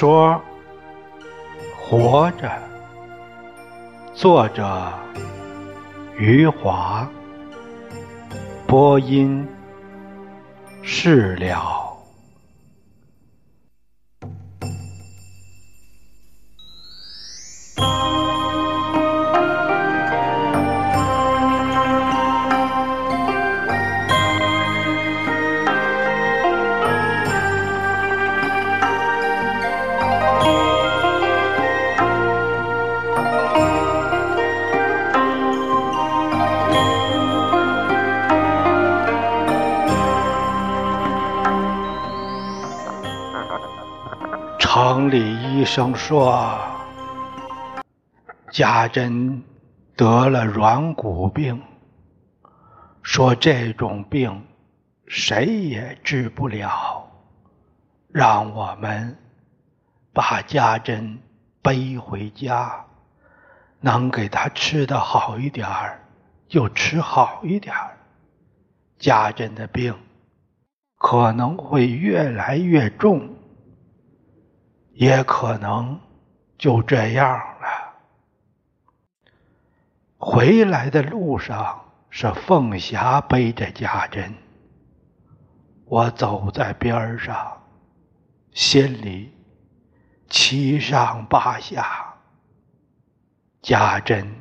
说《活着》，作者余华，播音释了。医生说，家珍得了软骨病，说这种病谁也治不了，让我们把家珍背回家，能给他吃的好一点儿就吃好一点儿。家珍的病可能会越来越重。也可能就这样了。回来的路上是凤霞背着家珍，我走在边上，心里七上八下。家珍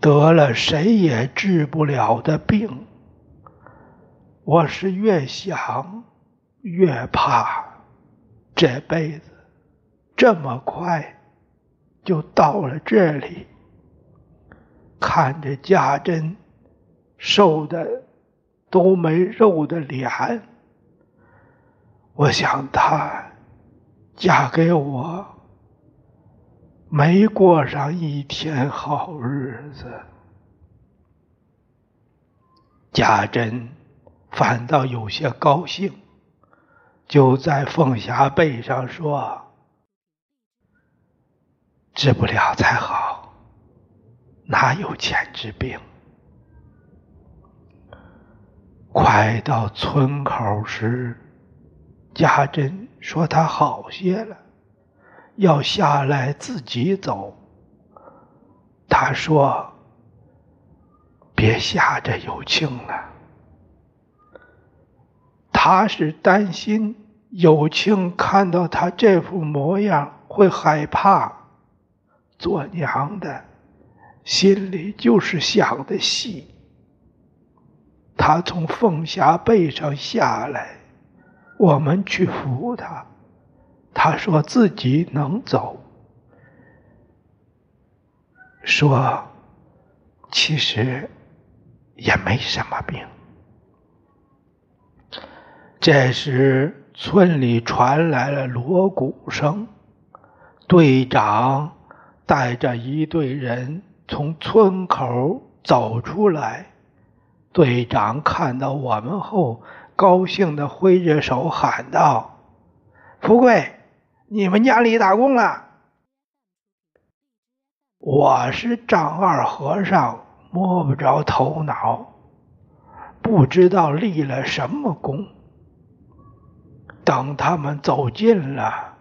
得了谁也治不了的病，我是越想越怕。这辈子这么快就到了这里，看着家珍瘦的都没肉的脸，我想她嫁给我没过上一天好日子，家珍反倒有些高兴。就在凤霞背上说：“治不了才好，哪有钱治病？”快到村口时，家珍说她好些了，要下来自己走。他说：“别吓着有庆了。”他是担心有庆看到他这副模样会害怕，做娘的心里就是想的细。他从凤霞背上下来，我们去扶他，他说自己能走，说其实也没什么病。这时，村里传来了锣鼓声。队长带着一队人从村口走出来。队长看到我们后，高兴地挥着手喊道：“富贵，你们家立大功了！”我是丈二和尚，摸不着头脑，不知道立了什么功。等他们走近了，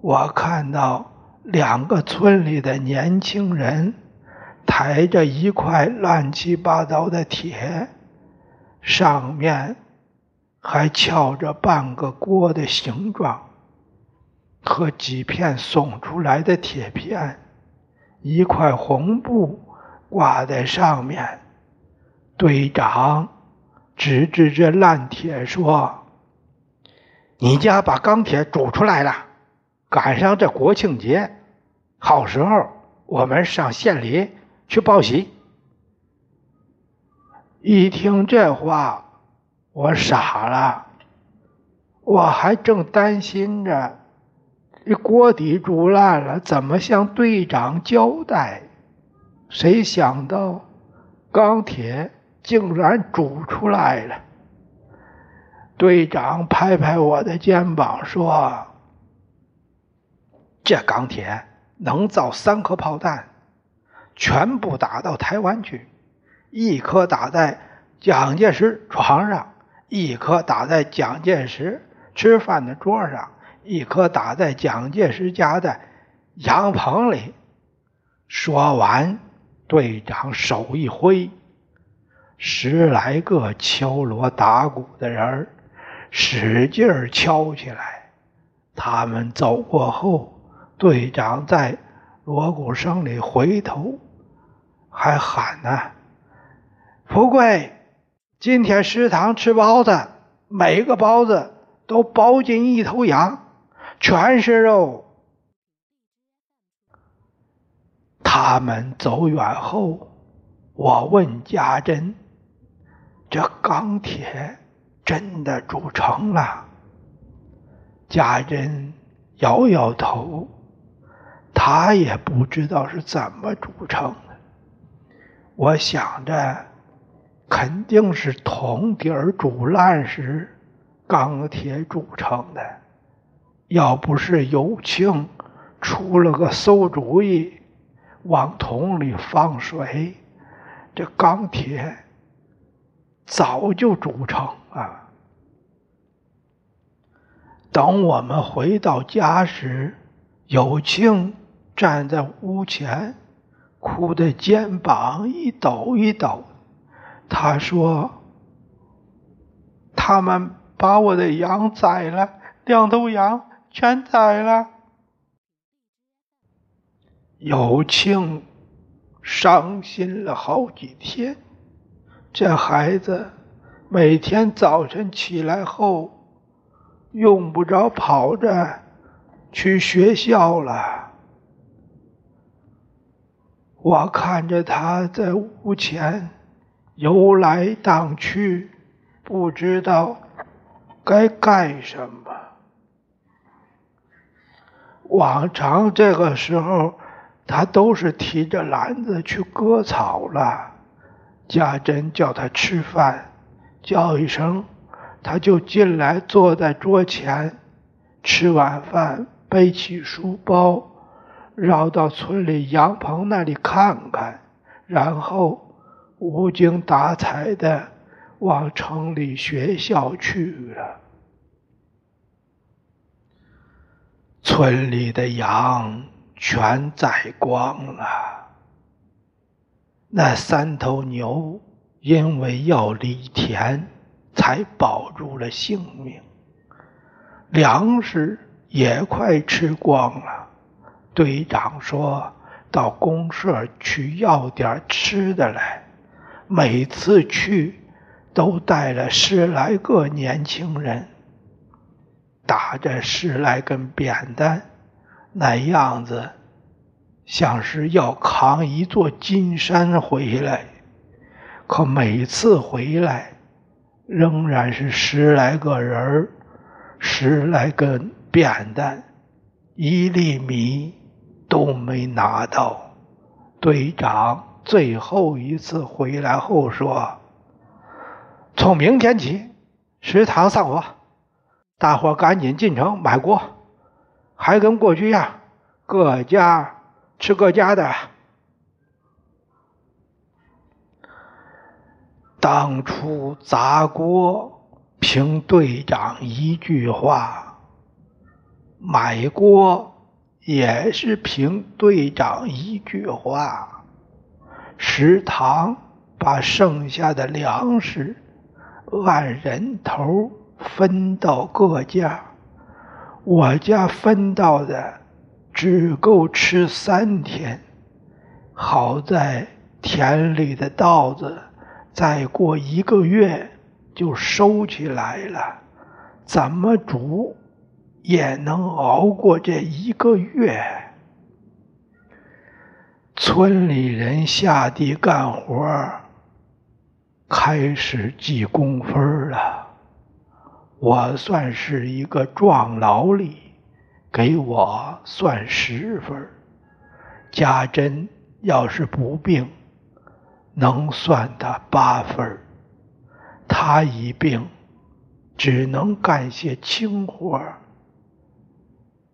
我看到两个村里的年轻人抬着一块乱七八糟的铁，上面还翘着半个锅的形状，和几片耸出来的铁片，一块红布挂在上面。队长指指这烂铁说。你家把钢铁煮出来了，赶上这国庆节，好时候，我们上县里去报喜。一听这话，我傻了，我还正担心着，这锅底煮烂了，怎么向队长交代？谁想到，钢铁竟然煮出来了。队长拍拍我的肩膀说：“这钢铁能造三颗炮弹，全部打到台湾去。一颗打在蒋介石床上，一颗打在蒋介石吃饭的桌上，一颗打在蒋介石家的羊棚里。说完，队长手一挥，十来个敲锣打鼓的人使劲敲起来。他们走过后，队长在锣鼓声里回头，还喊呢：“富贵，今天食堂吃包子，每个包子都包进一头羊，全是肉。”他们走远后，我问家珍：“这钢铁真的铸成了？”家珍摇摇头，他也不知道是怎么铸成的。我想着，肯定是铜底儿煮烂时，钢铁铸成的。要不是有庆出了个馊主意。往桶里放水，这钢铁早就煮成啊！等我们回到家时，有庆站在屋前，哭的肩膀一抖一抖。他说：“他们把我的羊宰了，两头羊全宰了。”有庆伤心了好几天。这孩子每天早晨起来后，用不着跑着去学校了。我看着他在屋前游来荡去，不知道该干什么。往常这个时候。他都是提着篮子去割草了。家珍叫他吃饭，叫一声，他就进来坐在桌前，吃晚饭，背起书包，绕到村里羊棚那里看看，然后无精打采的往城里学校去了。村里的羊。全宰光了。那三头牛因为要犁田，才保住了性命。粮食也快吃光了。队长说到公社去要点吃的来，每次去都带了十来个年轻人，打着十来根扁担。那样子，像是要扛一座金山回来，可每次回来，仍然是十来个人十来根扁担，一粒米都没拿到。队长最后一次回来后说：“从明天起，食堂上火，大伙赶紧进城买锅。”还跟过去一样，各家吃各家的。当初砸锅凭队长一句话，买锅也是凭队长一句话。食堂把剩下的粮食按人头分到各家。我家分到的只够吃三天，好在田里的稻子再过一个月就收起来了，怎么煮也能熬过这一个月。村里人下地干活，开始记工分了。我算是一个壮劳力，给我算十分。家珍要是不病，能算他八分。他一病，只能干些轻活，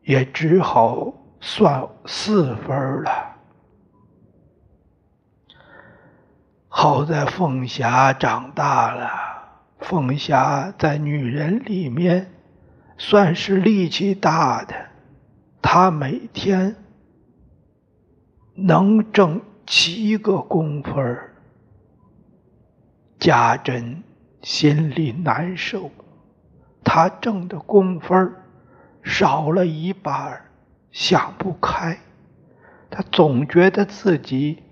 也只好算四分了。好在凤霞长大了。凤霞在女人里面算是力气大的，他每天能挣七个工分家珍心里难受，他挣的工分少了一半想不开。他总觉得自己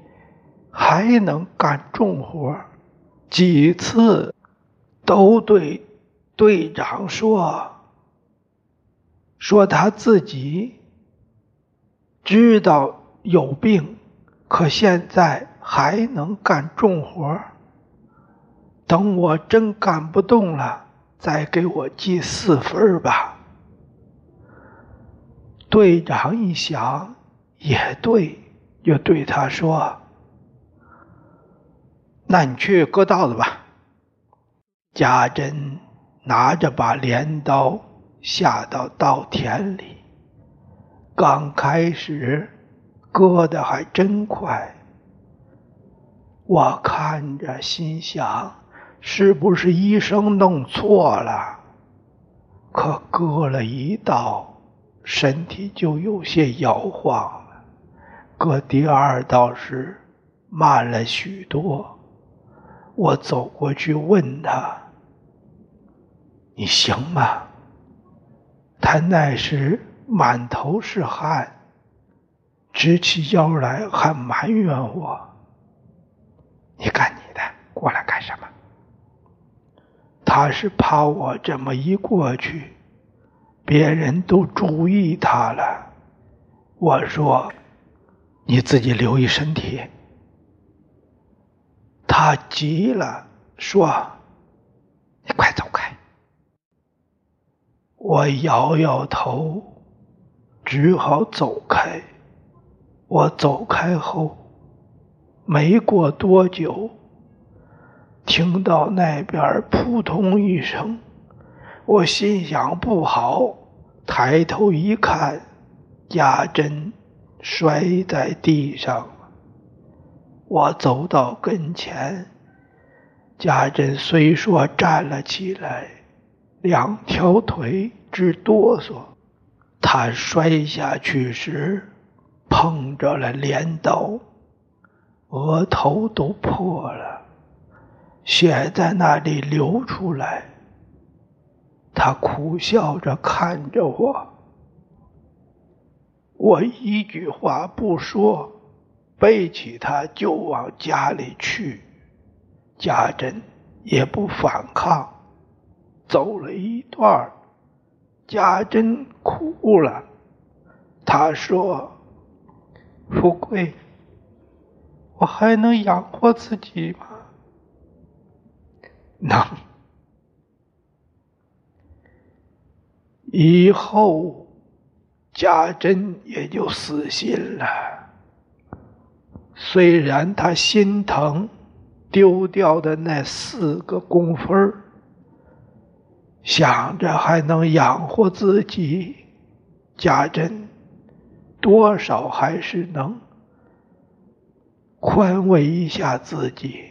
还能干重活，几次都对队长说。说他自己知道有病，可现在还能干重活。等我真干不动了，再给我记四分吧。队长一想也对，就对他说：“那你去割稻子吧。”家珍拿着把镰刀。下到稻田里，刚开始割的还真快。我看着心想，是不是医生弄错了？可割了一道，身体就有些摇晃了。割第二道时，慢了许多。我走过去问他：“你行吗？”他那时满头是汗，直起腰来，还埋怨我：“你干你的，过来干什么？”他是怕我这么一过去，别人都注意他了。我说：“你自己留意身体。”他急了，说：“你快走开。”我摇摇头，只好走开。我走开后，没过多久，听到那边扑通一声，我心想不好，抬头一看，家珍摔在地上。我走到跟前，家珍虽说站了起来。两条腿直哆嗦，他摔下去时碰着了镰刀，额头都破了，血在那里流出来。他苦笑着看着我，我一句话不说，背起他就往家里去。家珍也不反抗。走了一段，家珍哭了。他说：“富贵，我还能养活自己吗？”能。以后，家珍也就死心了。虽然他心疼丢掉的那四个工分。想着还能养活自己，家珍多少还是能宽慰一下自己。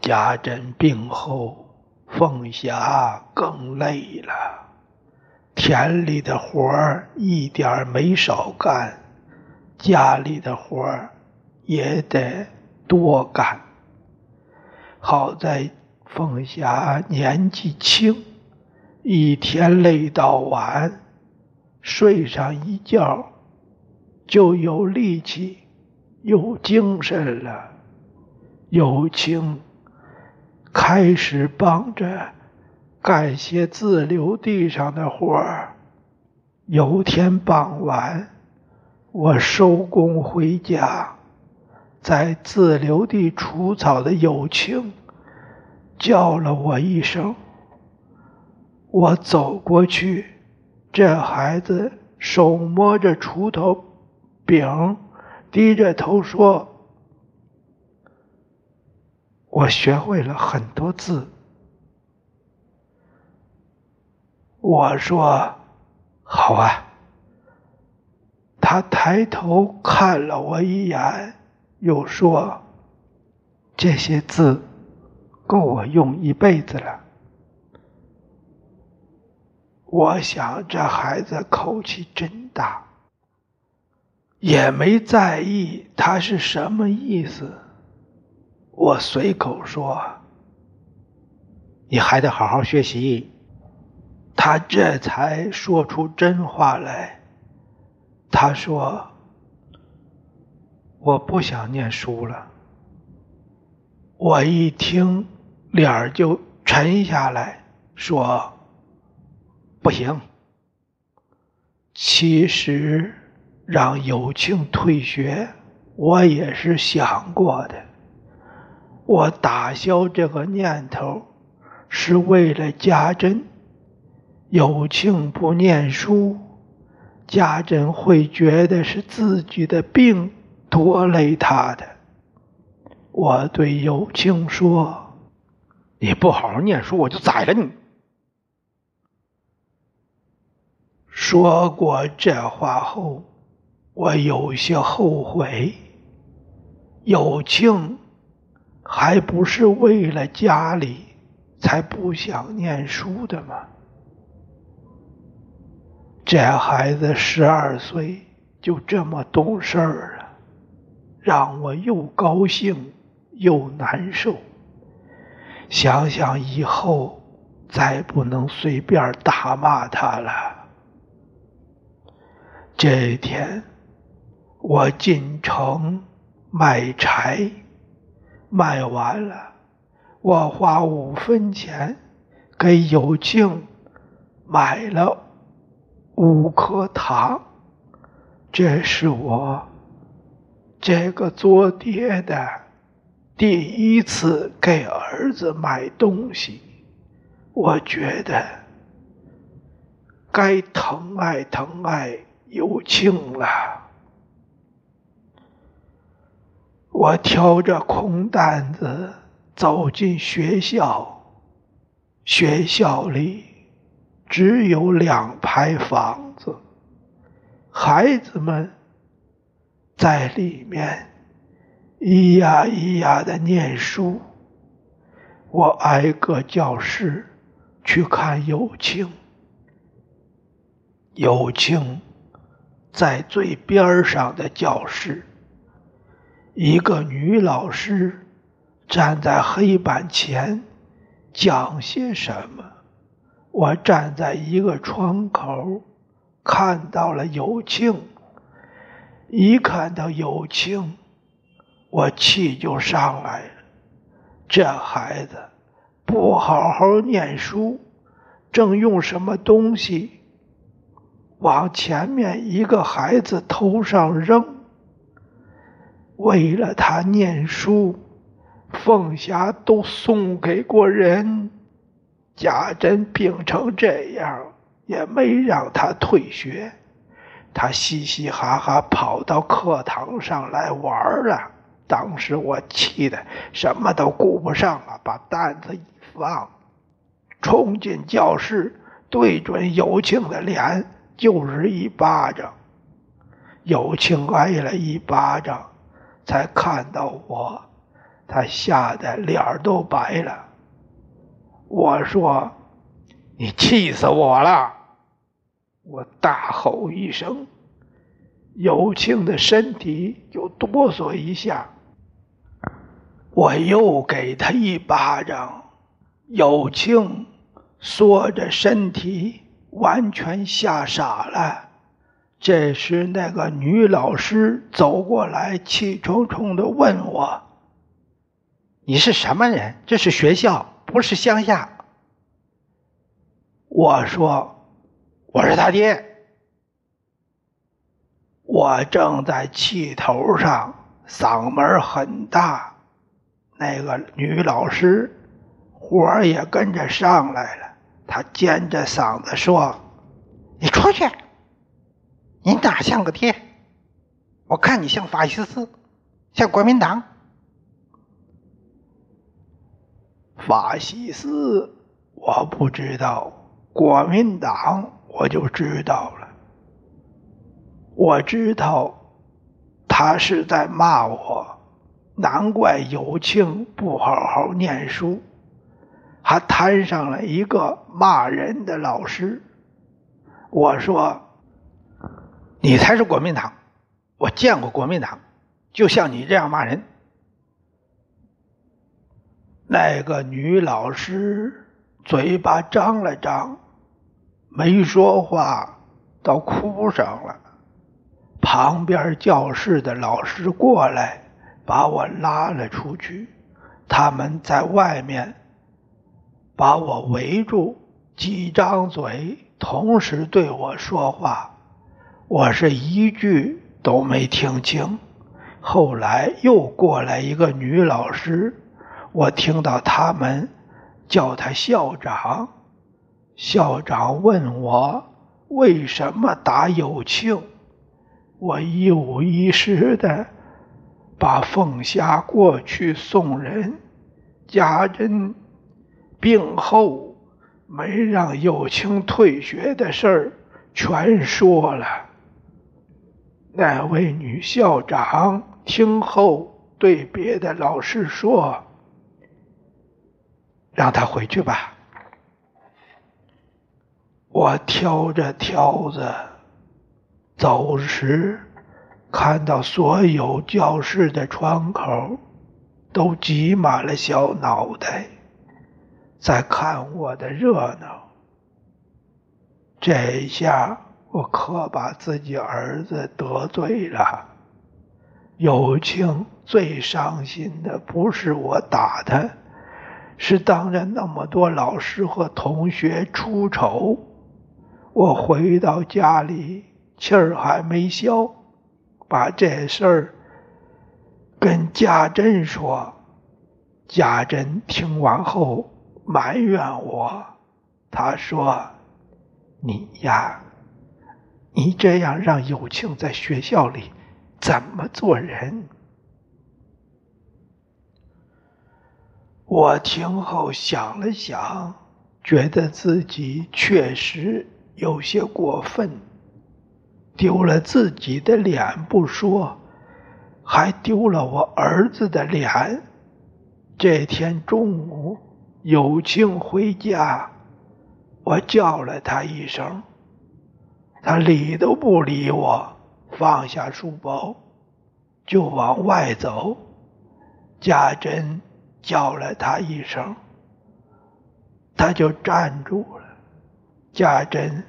家珍病后，凤霞更累了，田里的活儿一点没少干，家里的活儿也得多干。好在。凤霞年纪轻，一天累到晚，睡上一觉就有力气、有精神了。有情开始帮着干些自留地上的活儿。有天傍晚，我收工回家，在自留地除草的友情。叫了我一声，我走过去，这孩子手摸着锄头柄，低着头说：“我学会了很多字。”我说：“好啊。”他抬头看了我一眼，又说：“这些字。”够我用一辈子了。我想这孩子口气真大，也没在意他是什么意思。我随口说：“你还得好好学习。”他这才说出真话来。他说：“我不想念书了。”我一听，脸儿就沉下来，说：“不行。”其实让有庆退学，我也是想过的。我打消这个念头，是为了家珍。有庆不念书，家珍会觉得是自己的病拖累他的。我对有庆说：“你不好好念书，我就宰了你。”说过这话后，我有些后悔。有庆。还不是为了家里才不想念书的吗？这孩子十二岁就这么懂事儿了，让我又高兴又难受。想想以后再不能随便打骂他了。这一天，我进城卖柴。卖完了，我花五分钱给有庆买了五颗糖。这是我这个做爹的第一次给儿子买东西，我觉得该疼爱疼爱有庆了。我挑着空担子走进学校，学校里只有两排房子，孩子们在里面咿呀咿呀的念书。我挨个教室去看有庆，有庆在最边上的教室。一个女老师站在黑板前讲些什么？我站在一个窗口，看到了有庆。一看到有庆，我气就上来了。这孩子不好好念书，正用什么东西往前面一个孩子头上扔。为了他念书，凤霞都送给过人。贾珍病成这样，也没让他退学。他嘻嘻哈哈跑到课堂上来玩了。当时我气得什么都顾不上了，把担子一放，冲进教室，对准有庆的脸就是一巴掌。有庆挨了一巴掌。才看到我，他吓得脸儿都白了。我说：“你气死我了！”我大吼一声，有庆的身体就哆嗦一下。我又给他一巴掌，有庆缩着身体，完全吓傻了。这时，那个女老师走过来，气冲冲的问我：“你是什么人？这是学校，不是乡下。”我说：“我是他爹。”我正在气头上，嗓门很大。那个女老师火也跟着上来了，他尖着嗓子说：“你出去！”你哪像个爹？我看你像法西斯，像国民党。法西斯我不知道，国民党我就知道了。我知道他是在骂我，难怪有庆不好好念书，还摊上了一个骂人的老师。我说：“你才是国民党，我见过国民党，就像你这样骂人。”那个女老师嘴巴张了张，没说话，倒哭上了。旁边教室的老师过来，把我拉了出去。他们在外面把我围住，几张嘴同时对我说话，我是一句都没听清。后来又过来一个女老师。我听到他们叫他校长，校长问我为什么打有庆，我一五一十的把凤霞过去送人，家珍病后没让有庆退学的事儿全说了。那位女校长听后对别的老师说。让他回去吧。我挑着挑子走时，看到所有教室的窗口都挤满了小脑袋，在看我的热闹。这下我可把自己儿子得罪了。友庆最伤心的不是我打他。是当着那么多老师和同学出丑，我回到家里气儿还没消，把这事儿跟家珍说。家珍听完后埋怨我，他说：“你呀，你这样让有庆在学校里怎么做人？”我听后想了想，觉得自己确实有些过分，丢了自己的脸不说，还丢了我儿子的脸。这天中午，有庆回家，我叫了他一声，他理都不理我，放下书包就往外走。家珍。叫了他一声，他就站住了。家珍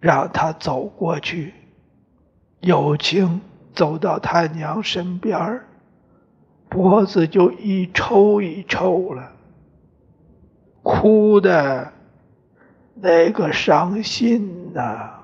让他走过去，有庆走到他娘身边脖子就一抽一抽了，哭的那个伤心呐。